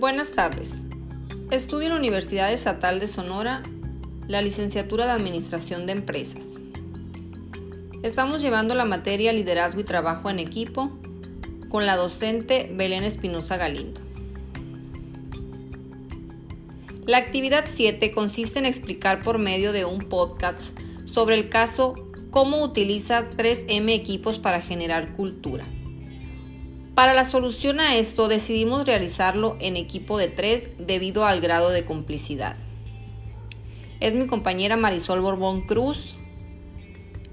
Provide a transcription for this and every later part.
Buenas tardes. Estudio en la Universidad Estatal de Sonora la licenciatura de Administración de Empresas. Estamos llevando la materia Liderazgo y Trabajo en Equipo con la docente Belén Espinosa Galindo. La actividad 7 consiste en explicar por medio de un podcast sobre el caso cómo utiliza 3M equipos para generar cultura. Para la solución a esto decidimos realizarlo en equipo de tres debido al grado de complicidad. Es mi compañera Marisol Borbón Cruz,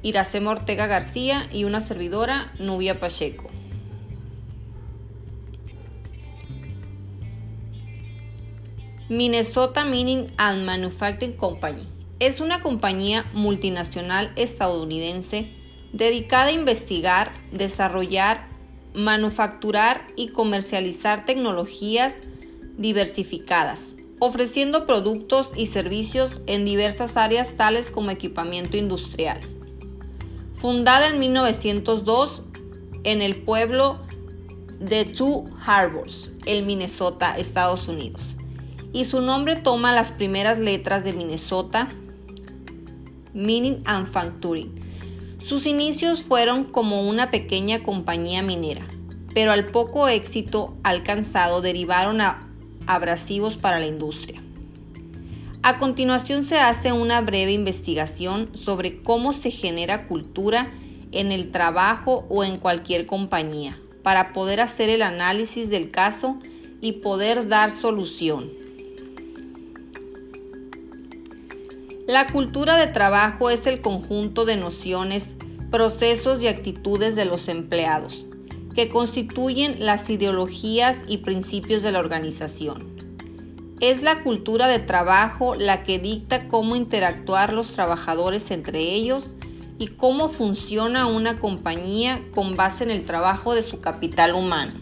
Iracema Ortega García y una servidora, Nubia Pacheco. Minnesota Mining and Manufacturing Company es una compañía multinacional estadounidense dedicada a investigar, desarrollar manufacturar y comercializar tecnologías diversificadas, ofreciendo productos y servicios en diversas áreas tales como equipamiento industrial. Fundada en 1902 en el pueblo de Two Harbors, el Minnesota, Estados Unidos. Y su nombre toma las primeras letras de Minnesota, Mining and Factoring sus inicios fueron como una pequeña compañía minera, pero al poco éxito alcanzado derivaron a abrasivos para la industria. A continuación se hace una breve investigación sobre cómo se genera cultura en el trabajo o en cualquier compañía, para poder hacer el análisis del caso y poder dar solución. La cultura de trabajo es el conjunto de nociones, procesos y actitudes de los empleados, que constituyen las ideologías y principios de la organización. Es la cultura de trabajo la que dicta cómo interactuar los trabajadores entre ellos y cómo funciona una compañía con base en el trabajo de su capital humano.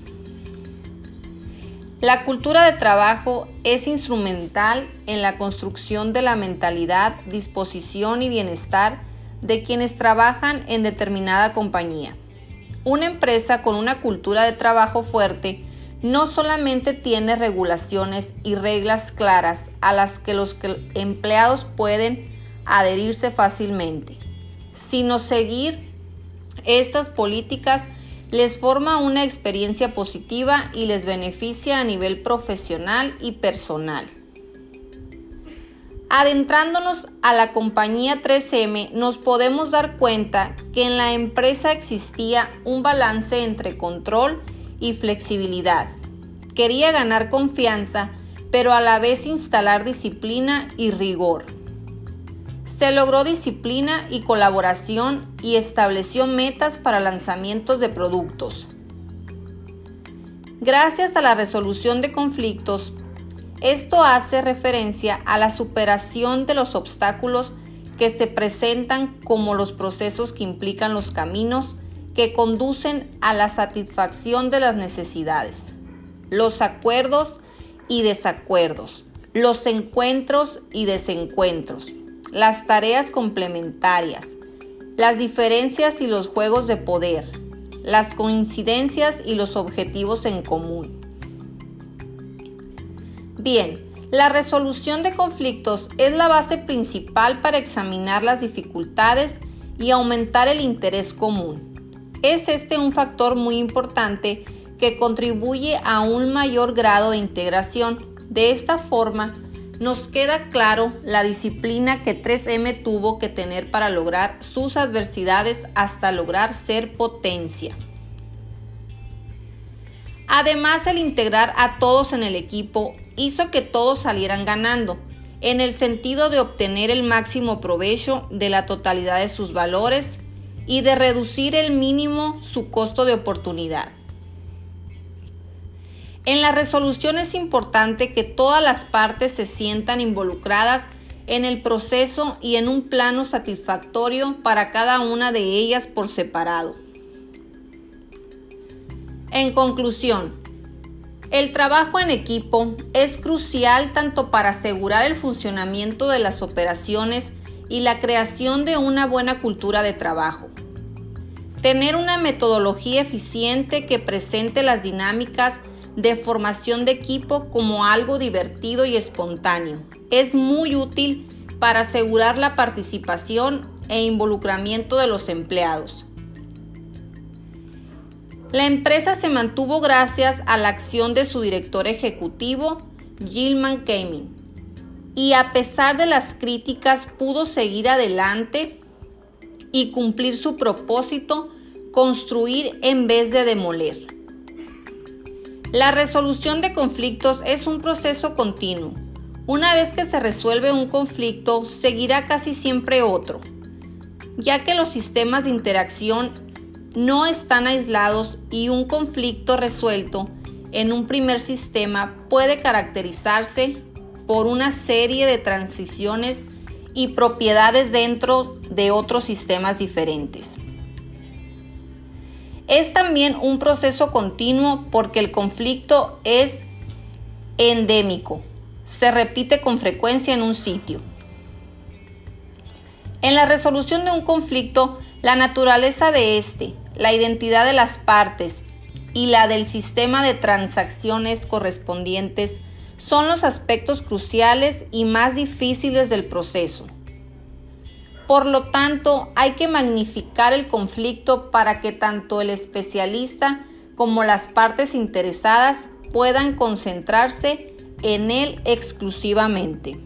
La cultura de trabajo es instrumental en la construcción de la mentalidad, disposición y bienestar de quienes trabajan en determinada compañía. Una empresa con una cultura de trabajo fuerte no solamente tiene regulaciones y reglas claras a las que los empleados pueden adherirse fácilmente, sino seguir estas políticas les forma una experiencia positiva y les beneficia a nivel profesional y personal. Adentrándonos a la compañía 3M, nos podemos dar cuenta que en la empresa existía un balance entre control y flexibilidad. Quería ganar confianza, pero a la vez instalar disciplina y rigor. Se logró disciplina y colaboración y estableció metas para lanzamientos de productos. Gracias a la resolución de conflictos, esto hace referencia a la superación de los obstáculos que se presentan como los procesos que implican los caminos que conducen a la satisfacción de las necesidades, los acuerdos y desacuerdos, los encuentros y desencuentros las tareas complementarias, las diferencias y los juegos de poder, las coincidencias y los objetivos en común. Bien, la resolución de conflictos es la base principal para examinar las dificultades y aumentar el interés común. Es este un factor muy importante que contribuye a un mayor grado de integración. De esta forma, nos queda claro la disciplina que 3M tuvo que tener para lograr sus adversidades hasta lograr ser potencia. Además, el integrar a todos en el equipo hizo que todos salieran ganando, en el sentido de obtener el máximo provecho de la totalidad de sus valores y de reducir el mínimo su costo de oportunidad. En la resolución es importante que todas las partes se sientan involucradas en el proceso y en un plano satisfactorio para cada una de ellas por separado. En conclusión, el trabajo en equipo es crucial tanto para asegurar el funcionamiento de las operaciones y la creación de una buena cultura de trabajo. Tener una metodología eficiente que presente las dinámicas de formación de equipo como algo divertido y espontáneo. Es muy útil para asegurar la participación e involucramiento de los empleados. La empresa se mantuvo gracias a la acción de su director ejecutivo, Gilman Kaming, y a pesar de las críticas pudo seguir adelante y cumplir su propósito, construir en vez de demoler. La resolución de conflictos es un proceso continuo. Una vez que se resuelve un conflicto, seguirá casi siempre otro, ya que los sistemas de interacción no están aislados y un conflicto resuelto en un primer sistema puede caracterizarse por una serie de transiciones y propiedades dentro de otros sistemas diferentes. Es también un proceso continuo porque el conflicto es endémico, se repite con frecuencia en un sitio. En la resolución de un conflicto, la naturaleza de este, la identidad de las partes y la del sistema de transacciones correspondientes son los aspectos cruciales y más difíciles del proceso. Por lo tanto, hay que magnificar el conflicto para que tanto el especialista como las partes interesadas puedan concentrarse en él exclusivamente.